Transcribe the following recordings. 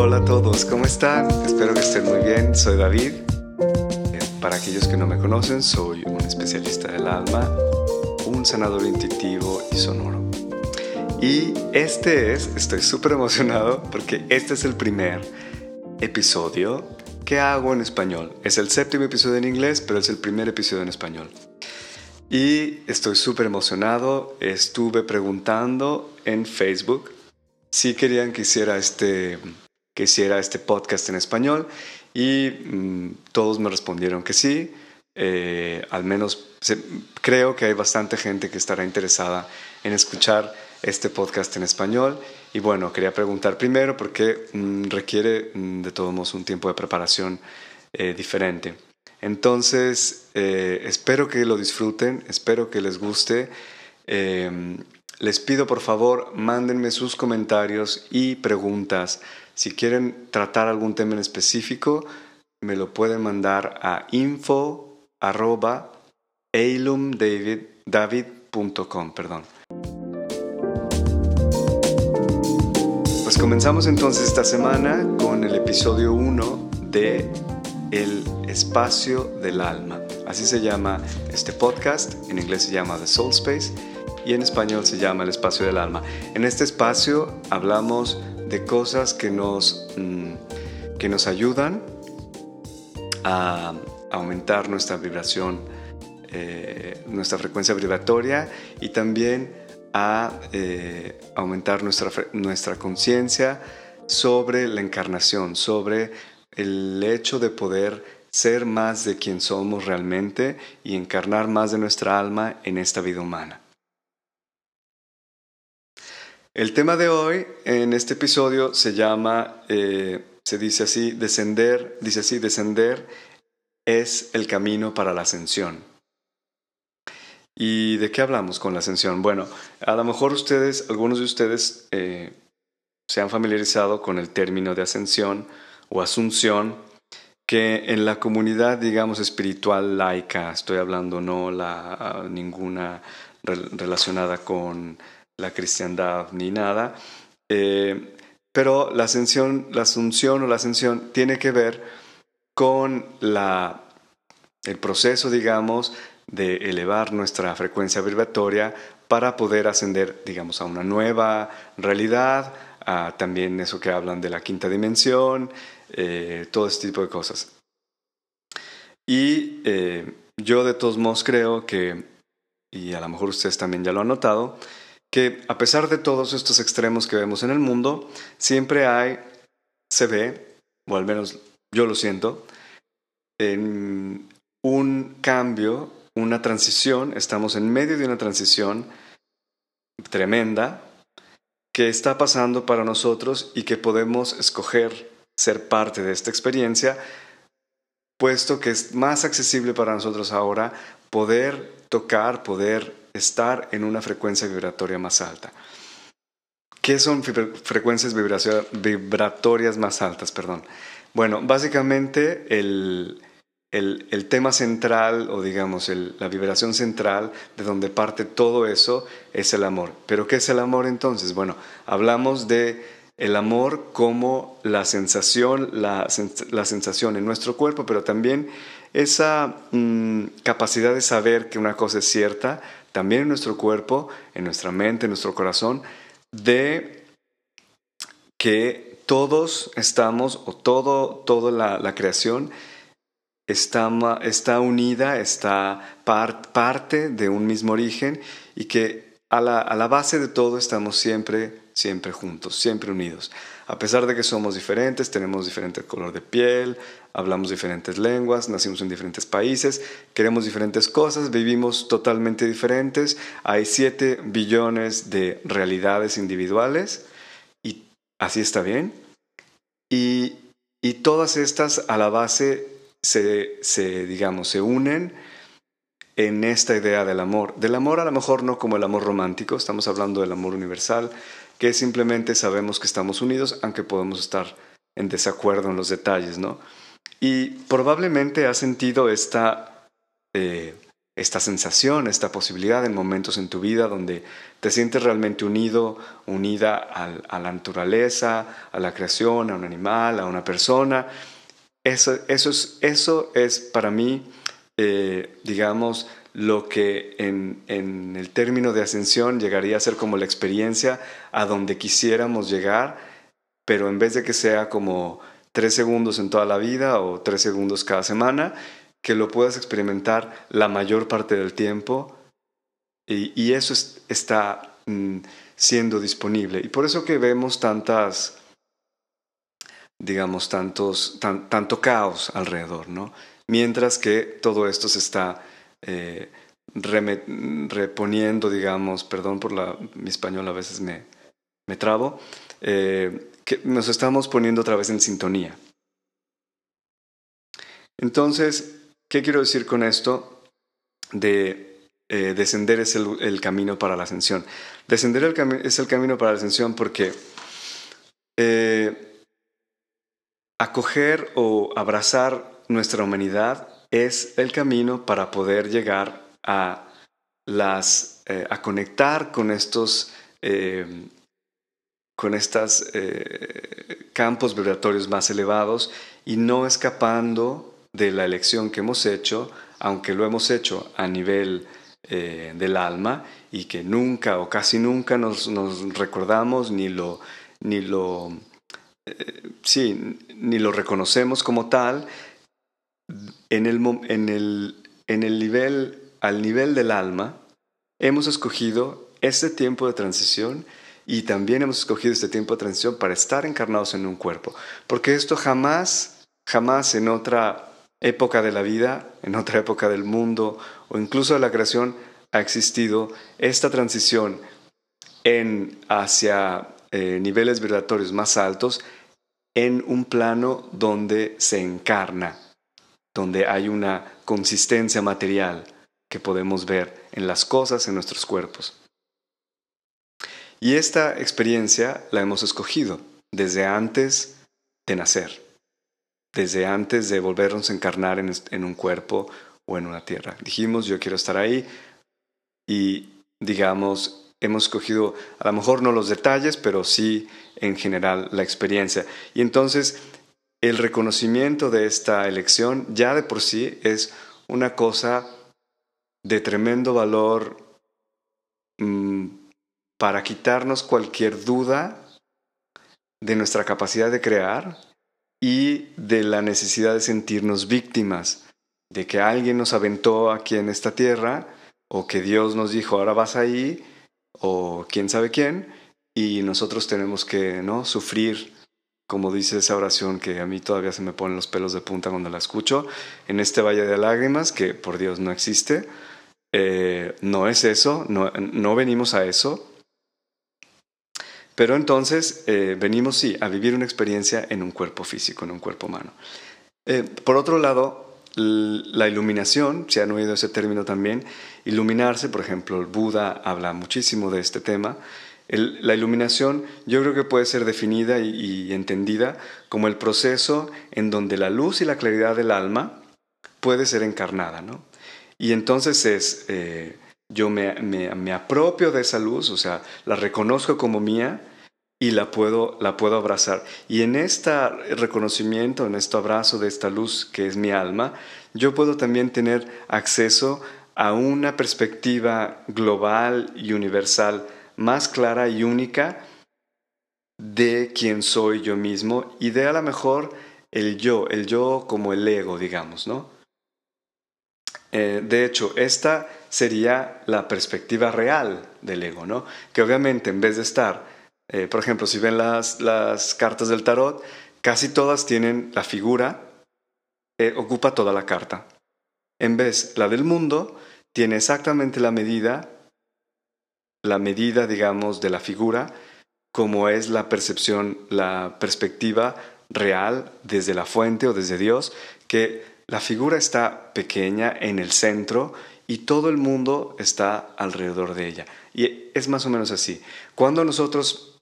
Hola a todos, ¿cómo están? Espero que estén muy bien. Soy David. Eh, Para aquellos que no me conocen, soy un especialista del alma, un sanador intuitivo y sonoro. Y este es, estoy súper emocionado porque este es el primer episodio que hago en español. Es el séptimo episodio en inglés, pero es el primer episodio en español. Y estoy súper emocionado. Estuve preguntando en Facebook si querían que hiciera este, que hiciera este podcast en español y mm, todos me respondieron que sí. Eh, al menos se- creo que hay bastante gente que estará interesada en escuchar este podcast en español. Y bueno, quería preguntar primero porque mm, requiere mm, de todos modos un tiempo de preparación eh, diferente. Entonces, eh, espero que lo disfruten, espero que les guste. Eh, les pido por favor, mándenme sus comentarios y preguntas. Si quieren tratar algún tema en específico, me lo pueden mandar a info arroba perdón. Pues comenzamos entonces esta semana con el episodio 1 de El espacio del alma. Así se llama este podcast, en inglés se llama The Soul Space y en español se llama El espacio del alma. En este espacio hablamos de cosas que nos, mm, que nos ayudan a aumentar nuestra vibración, eh, nuestra frecuencia vibratoria y también a eh, aumentar nuestra, nuestra conciencia sobre la encarnación, sobre el hecho de poder ser más de quien somos realmente y encarnar más de nuestra alma en esta vida humana. El tema de hoy en este episodio se llama, eh, se dice así, descender, dice así, descender es el camino para la ascensión. ¿Y de qué hablamos con la ascensión? Bueno, a lo mejor ustedes, algunos de ustedes eh, se han familiarizado con el término de ascensión o asunción, que en la comunidad, digamos, espiritual laica, estoy hablando no la, ninguna rel- relacionada con la cristiandad ni nada, eh, pero la ascensión, la asunción o la ascensión tiene que ver con la, el proceso, digamos, de elevar nuestra frecuencia vibratoria para poder ascender, digamos, a una nueva realidad, a también eso que hablan de la quinta dimensión, eh, todo este tipo de cosas. Y eh, yo de todos modos creo que, y a lo mejor ustedes también ya lo han notado, que a pesar de todos estos extremos que vemos en el mundo, siempre hay, se ve, o al menos yo lo siento, en un cambio, una transición, estamos en medio de una transición tremenda que está pasando para nosotros y que podemos escoger ser parte de esta experiencia, puesto que es más accesible para nosotros ahora poder tocar, poder estar en una frecuencia vibratoria más alta. ¿Qué son frecuencias vibratorias más altas? Perdón. Bueno, básicamente el, el, tema central o digamos la vibración central de donde parte todo eso es el amor. ¿Pero qué es el amor entonces? Bueno, hablamos de el amor como la sensación, la, la sensación en nuestro cuerpo, pero también esa mm, capacidad de saber que una cosa es cierta, también en nuestro cuerpo, en nuestra mente, en nuestro corazón, de que todos estamos, o todo, toda la, la creación está, está unida, está par- parte de un mismo origen y que a la, a la base de todo estamos siempre, siempre juntos, siempre unidos. A pesar de que somos diferentes, tenemos diferente color de piel, hablamos diferentes lenguas, nacimos en diferentes países, queremos diferentes cosas, vivimos totalmente diferentes, hay 7 billones de realidades individuales y así está bien. Y, y todas estas a la base se, se, digamos, se unen en esta idea del amor. Del amor a lo mejor no como el amor romántico, estamos hablando del amor universal, que simplemente sabemos que estamos unidos, aunque podemos estar en desacuerdo en los detalles, ¿no? Y probablemente has sentido esta, eh, esta sensación, esta posibilidad en momentos en tu vida donde te sientes realmente unido, unida a la naturaleza, a la creación, a un animal, a una persona. Eso, eso, es, eso es para mí, eh, digamos, lo que en, en, el término de ascensión llegaría a ser como la experiencia a donde quisiéramos llegar, pero en vez de que sea como tres segundos en toda la vida o tres segundos cada semana, que lo puedas experimentar la mayor parte del tiempo y, eso está mm, siendo disponible. Y por eso que vemos tantas, digamos, tantos, tanto caos alrededor, ¿no? Mientras que todo esto se está eh, reponiendo, digamos, perdón por la, mi español a veces me, me trabo, eh, nos estamos poniendo otra vez en sintonía. Entonces, ¿Qué quiero decir con esto? De eh, descender es el, camino para la ascensión. Descender es el camino para la ascensión porque acoger o abrazar nuestra humanidad es el camino para poder llegar a las eh, a conectar con estos con estos campos vibratorios más elevados y no escapando de la elección que hemos hecho, aunque lo hemos hecho a nivel eh, del alma y que nunca o casi nunca nos, recordamos ni lo, ni lo, eh, sí, ni lo reconocemos como tal, en el, nivel, al nivel del alma, hemos escogido este tiempo de transición y también hemos escogido este tiempo de transición para estar encarnados en un cuerpo, porque esto jamás, jamás en otra época de la vida, en otra época del mundo o incluso de la creación, ha existido esta transición en, hacia eh, niveles vibratorios más altos en un plano donde se encarna, donde hay una consistencia material que podemos ver en las cosas, en nuestros cuerpos. Y esta experiencia la hemos escogido desde antes de nacer desde antes de volvernos a encarnar en, un cuerpo o en una tierra. Dijimos, yo quiero estar ahí y digamos, hemos escogido a lo mejor no los detalles, pero sí en general la experiencia. Y entonces el reconocimiento de esta elección ya de por sí es una cosa de tremendo valor mm, para quitarnos cualquier duda de nuestra capacidad de crear y de la necesidad de sentirnos víctimas, de que alguien nos aventó aquí en esta tierra, o que Dios nos dijo, ahora vas ahí, o quién sabe quién, y nosotros tenemos que ¿no? sufrir, como dice esa oración que a mí todavía se me ponen los pelos de punta cuando la escucho, en este valle de lágrimas, que por Dios no existe. Eh, no es eso, no, venimos a eso, pero entonces eh, venimos, sí, a vivir una experiencia en un cuerpo físico, en un cuerpo humano. Eh, por otro lado, la iluminación, se han oído ese término también, iluminarse, por ejemplo, el Buda habla muchísimo de este tema. La iluminación yo creo que puede ser definida y, entendida como el proceso en donde la luz y la claridad del alma puede ser encarnada, ¿no? Y entonces es, eh, yo me, me, apropio de esa luz, o sea, la reconozco como mía y la puedo, la puedo abrazar. Y en este reconocimiento, en este abrazo de esta luz que es mi alma, yo puedo también tener acceso a una perspectiva global y universal más clara y única de quién soy yo mismo y de a lo mejor el yo, el yo como el ego, digamos, ¿no? Eh, de hecho, esta sería la perspectiva real del ego, ¿no? Que obviamente en vez de estar, eh, por ejemplo, si ven las, las, cartas del tarot, casi todas tienen la figura, eh, ocupa toda la carta. En vez, la del mundo tiene exactamente la medida, la medida, digamos, de la figura, como es la percepción, la perspectiva real desde la fuente o desde Dios, que la figura está pequeña en el centro y todo el mundo está alrededor de ella. Y es más o menos así. Cuando nosotros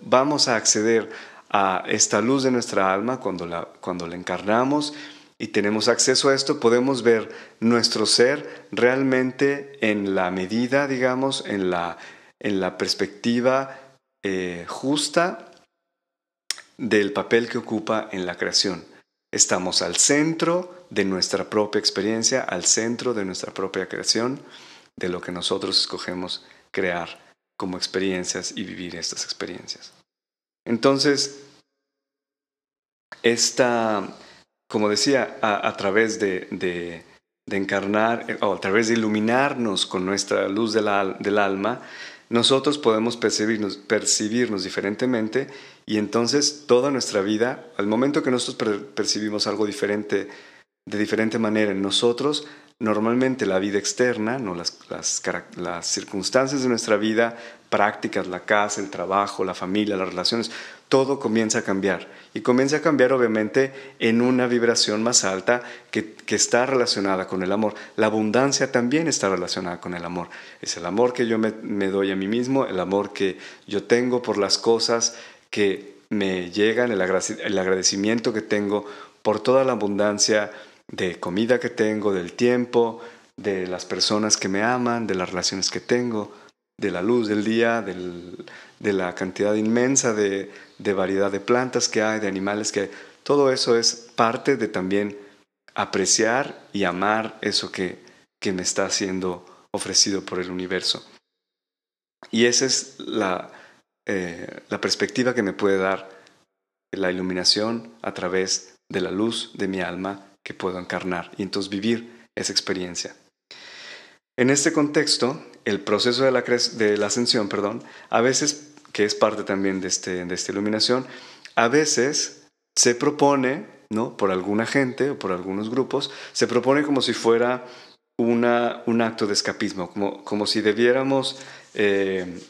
vamos a acceder a esta luz de nuestra alma, cuando la, cuando la encarnamos y tenemos acceso a esto, podemos ver nuestro ser realmente en la medida, digamos, en la, en la perspectiva eh, justa del papel que ocupa en la creación. Estamos al centro de nuestra propia experiencia, al centro de nuestra propia creación, de lo que nosotros escogemos crear como experiencias y vivir estas experiencias. Entonces, esta, como decía, a, través de, encarnar eh, o a través de iluminarnos con nuestra luz del, del alma, nosotros podemos percibirnos, percibirnos diferentemente y entonces toda nuestra vida, al momento que nosotros percibimos algo diferente, de diferente manera en nosotros, normalmente la vida externa, ¿no? las, las, circunstancias de nuestra vida, prácticas, la casa, el trabajo, la familia, las relaciones, todo comienza a cambiar. Y comienza a cambiar obviamente en una vibración más alta que, está relacionada con el amor. La abundancia también está relacionada con el amor. Es el amor que yo me, doy a mí mismo, el amor que yo tengo por las cosas que me llegan, el agradecimiento que tengo por toda la abundancia de comida que tengo, del tiempo, de las personas que me aman, de las relaciones que tengo, de la luz del día, de la cantidad inmensa de, variedad de plantas que hay, de animales que hay. Todo eso es parte de también apreciar y amar eso que, que me está siendo ofrecido por el universo. Y esa es la, eh, la perspectiva que me puede dar la iluminación a través de la luz de mi alma que puedo encarnar y entonces vivir esa experiencia. En este contexto, el proceso de la, ascensión, perdón, a veces, que es parte también de, este, de esta iluminación, a veces se propone, ¿no? por alguna gente o por algunos grupos, se propone como si fuera una, un acto de escapismo, como, como si debiéramos, eh,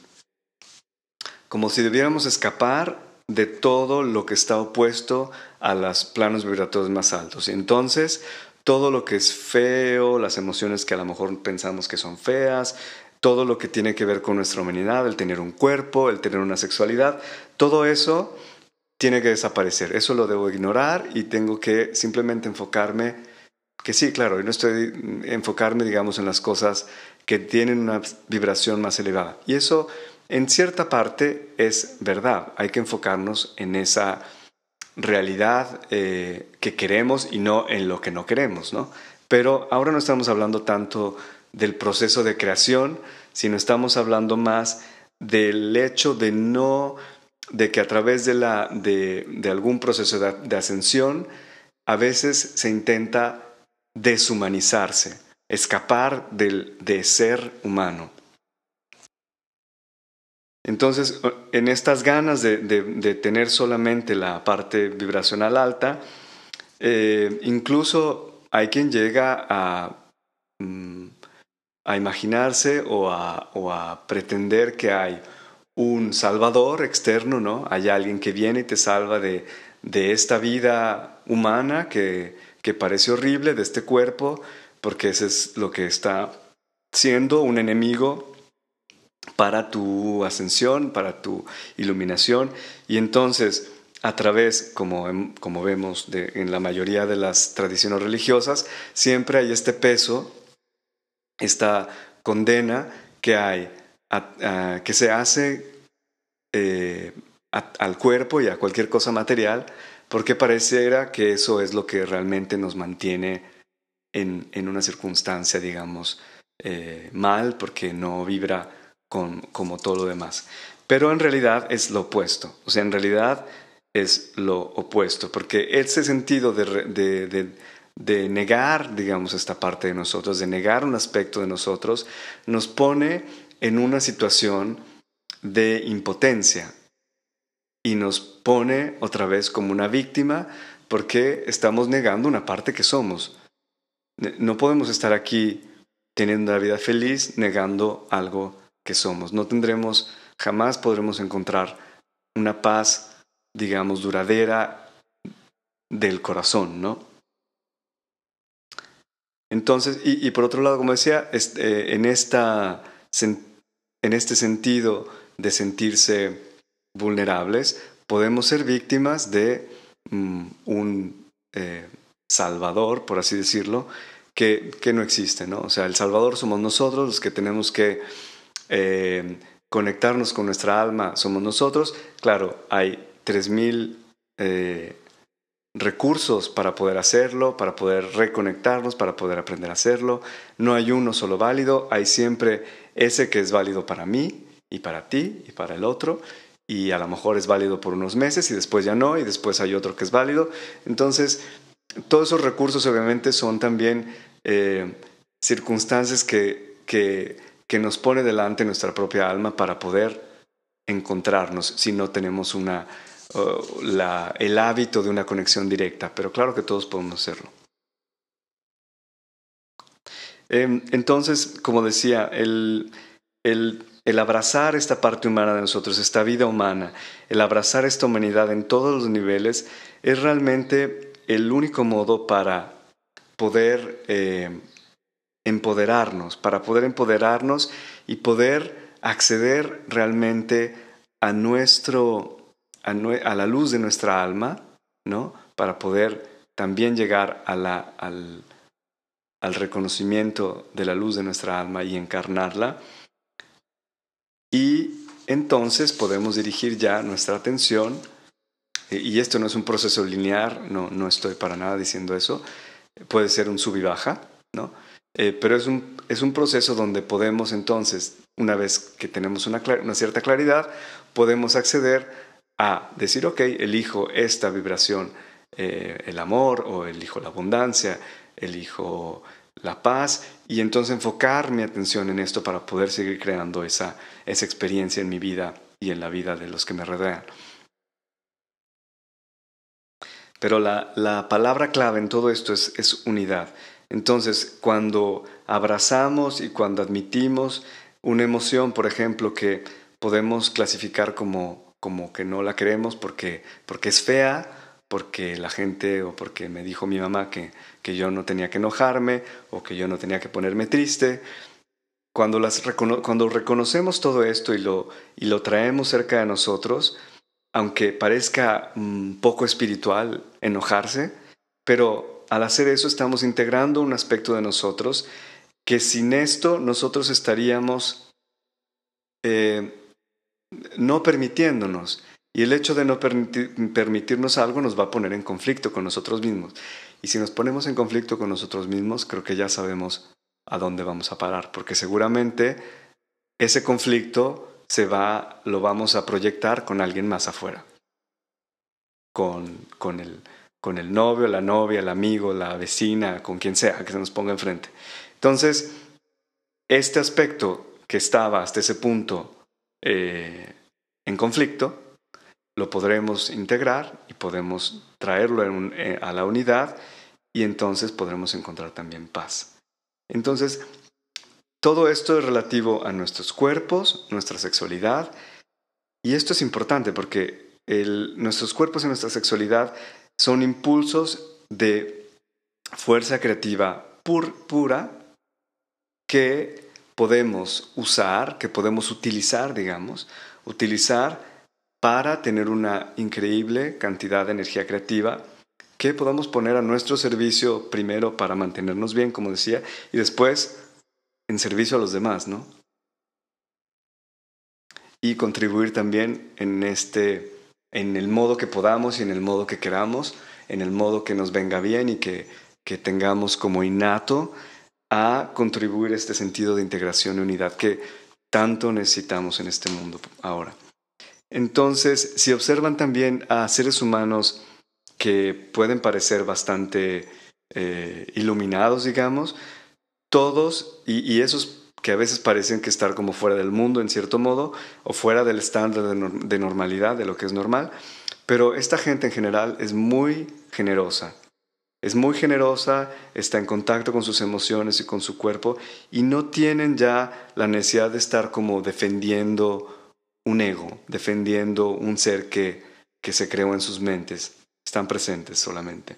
como si debiéramos escapar de todo lo que está opuesto a los planos vibratorios más altos. Entonces, todo lo que es feo, las emociones que a lo mejor pensamos que son feas, todo lo que tiene que ver con nuestra humanidad, el tener un cuerpo, el tener una sexualidad, todo eso tiene que desaparecer. Eso lo debo ignorar y tengo que simplemente enfocarme, que sí, claro, no estoy enfocarme, digamos, en las cosas que tienen una vibración más elevada. Y eso en cierta parte es verdad, hay que enfocarnos en esa realidad eh, que queremos y no en lo que no queremos, ¿no? Pero ahora no estamos hablando tanto del proceso de creación, sino estamos hablando más del hecho de no, de que a través de, la, de, algún proceso de ascensión, a veces se intenta deshumanizarse, escapar del, de ser humano. Entonces, en estas ganas de, tener solamente la parte vibracional alta, eh, incluso hay quien llega a, mm, a imaginarse o a, pretender que hay un salvador externo, ¿no? Hay alguien que viene y te salva de, esta vida humana que, que parece horrible, de este cuerpo, porque ese es lo que está siendo un enemigo para tu ascensión, para tu iluminación. Y entonces, a través, como, como vemos en la mayoría de las tradiciones religiosas, siempre hay este peso, esta condena que hay, que se hace eh, al cuerpo y a cualquier cosa material, porque pareciera que eso es lo que realmente nos mantiene en, una circunstancia, digamos, eh, mal, porque no vibra como todo lo demás. Pero en realidad es lo opuesto, o sea, en realidad es lo opuesto, porque ese sentido de, de, negar, digamos, esta parte de nosotros, de negar un aspecto de nosotros, nos pone en una situación de impotencia y nos pone otra vez como una víctima porque estamos negando una parte que somos. No podemos estar aquí teniendo una vida feliz negando algo que somos. No tendremos, jamás podremos encontrar una paz, digamos, duradera del corazón, ¿no? Entonces, y, por otro lado, como decía, este, en, esta, en este sentido de sentirse vulnerables, podemos ser víctimas de mm, un, eh, salvador, por así decirlo, que, que, no existe, ¿no? O sea, el salvador somos nosotros, los que tenemos que eh, conectarnos con nuestra alma somos nosotros. Claro, hay 3.000 eh, recursos para poder hacerlo, para poder reconectarnos, para poder aprender a hacerlo. No hay uno solo válido, hay siempre ese que es válido para mí y para ti y para el otro y a lo mejor es válido por unos meses y después ya no y después hay otro que es válido. Entonces, todos esos recursos obviamente son también eh, circunstancias que, que, que nos pone delante nuestra propia alma para poder encontrarnos si no tenemos una, la, el hábito de una conexión directa, pero claro que todos podemos hacerlo. Em, entonces, como decía, el, el, el, abrazar esta parte humana de nosotros, esta vida humana, el abrazar esta humanidad en todos los niveles, es realmente el único modo para poder eh, empoderarnos, para poder empoderarnos y poder acceder realmente a nuestro a, la luz de nuestra alma, ¿no? Para poder también llegar a la, al, al reconocimiento de la luz de nuestra alma y encarnarla. Y entonces podemos dirigir ya nuestra atención, y esto no es un proceso lineal, no, no estoy para nada diciendo eso, puede ser un sub y baja, ¿no? Eh, pero es un, es un proceso donde podemos entonces, una vez que tenemos una, una cierta claridad, podemos acceder a decir, ok, elijo esta vibración, eh, el amor o elijo la abundancia, elijo la paz y entonces enfocar mi atención en esto para poder seguir creando esa, esa experiencia en mi vida y en la vida de los que me rodean. Pero la, la palabra clave en todo esto es, es unidad. Entonces, cuando abrazamos y cuando admitimos una emoción, por ejemplo, que podemos clasificar como como que no la queremos porque, porque es fea, porque la gente o porque me dijo mi mamá que, que yo no tenía que enojarme o que yo no tenía que ponerme triste. Cuando, las cuando reconocemos todo esto y lo, y lo traemos cerca de nosotros, aunque parezca un poco espiritual enojarse, pero al hacer eso estamos integrando un aspecto de nosotros que sin esto nosotros estaríamos eh, no permitiéndonos. Y el hecho de no permitirnos algo nos va a poner en conflicto con nosotros mismos. Y si nos ponemos en conflicto con nosotros mismos, creo que ya sabemos a dónde vamos a parar, porque seguramente ese conflicto se va, lo vamos a proyectar con alguien más afuera. Con, con, el, con el novio, la novia, el amigo, la vecina, con quien sea que se nos ponga enfrente. Entonces, este aspecto que estaba hasta ese punto eh, en conflicto, lo podremos integrar y podemos traerlo eh, a la unidad y entonces podremos encontrar también paz. Entonces, todo esto es relativo a nuestros cuerpos, nuestra sexualidad, y esto es importante porque nuestros cuerpos y nuestra sexualidad son impulsos de fuerza creativa pura que podemos usar, que podemos utilizar, digamos, utilizar para tener una increíble cantidad de energía creativa que podamos poner a nuestro servicio primero para mantenernos bien, como decía, y después en servicio a los demás, ¿no? Y contribuir también en este en el modo que podamos y en el modo que queramos, en el modo que nos venga bien y que, que tengamos como innato a contribuir a este sentido de integración y unidad que tanto necesitamos en este mundo ahora. Entonces, si observan también a seres humanos que pueden parecer bastante eh, iluminados, digamos, todos, y, esos que a veces parecen que estar como fuera del mundo en cierto modo, o fuera del estándar de normalidad, de lo que es normal, pero esta gente en general es muy generosa, es muy generosa, está en contacto con sus emociones y con su cuerpo y no tienen ya la necesidad de estar como defendiendo un ego, defendiendo un ser que, que se creó en sus mentes. Están presentes solamente.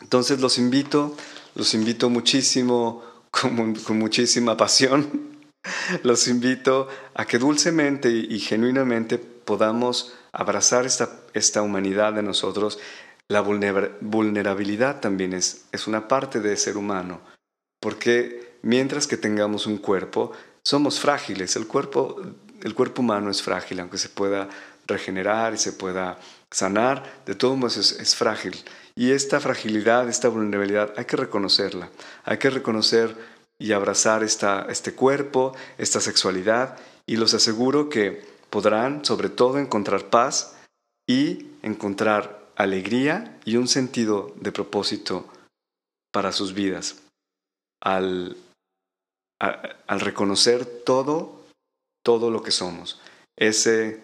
Entonces los invito, los invito muchísimo, con, muchísima pasión, los invito a que dulcemente y, genuinamente podamos abrazar esta, esta humanidad de nosotros la vulnerabilidad también es, es una parte de ser humano, porque mientras que tengamos un cuerpo, somos frágiles. El cuerpo, el cuerpo humano es frágil, aunque se pueda regenerar y se pueda sanar, de todos modos es, es frágil. Y esta fragilidad, esta vulnerabilidad, hay que reconocerla. Hay que reconocer y abrazar esta, este cuerpo, esta sexualidad, y los aseguro que podrán sobre todo encontrar paz y encontrar alegría y un sentido de propósito para sus vidas al, al reconocer todo, todo lo que somos. Ese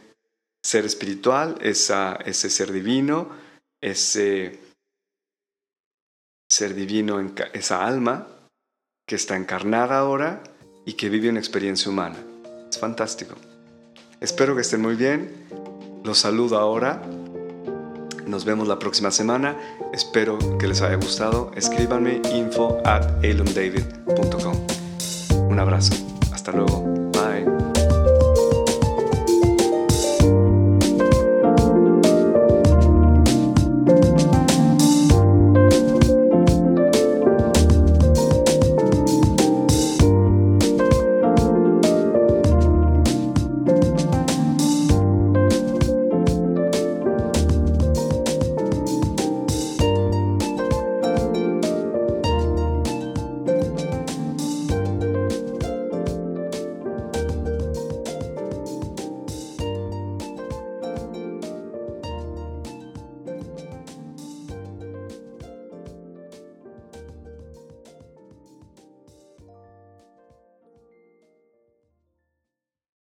ser espiritual, esa, ese ser divino, ese ser divino, esa alma que está encarnada ahora y que vive una experiencia humana. Es fantástico. Espero que estén muy bien. Los saludo ahora. Nos vemos la próxima semana. Espero que les haya gustado. Escríbanme info at Un abrazo. Hasta luego.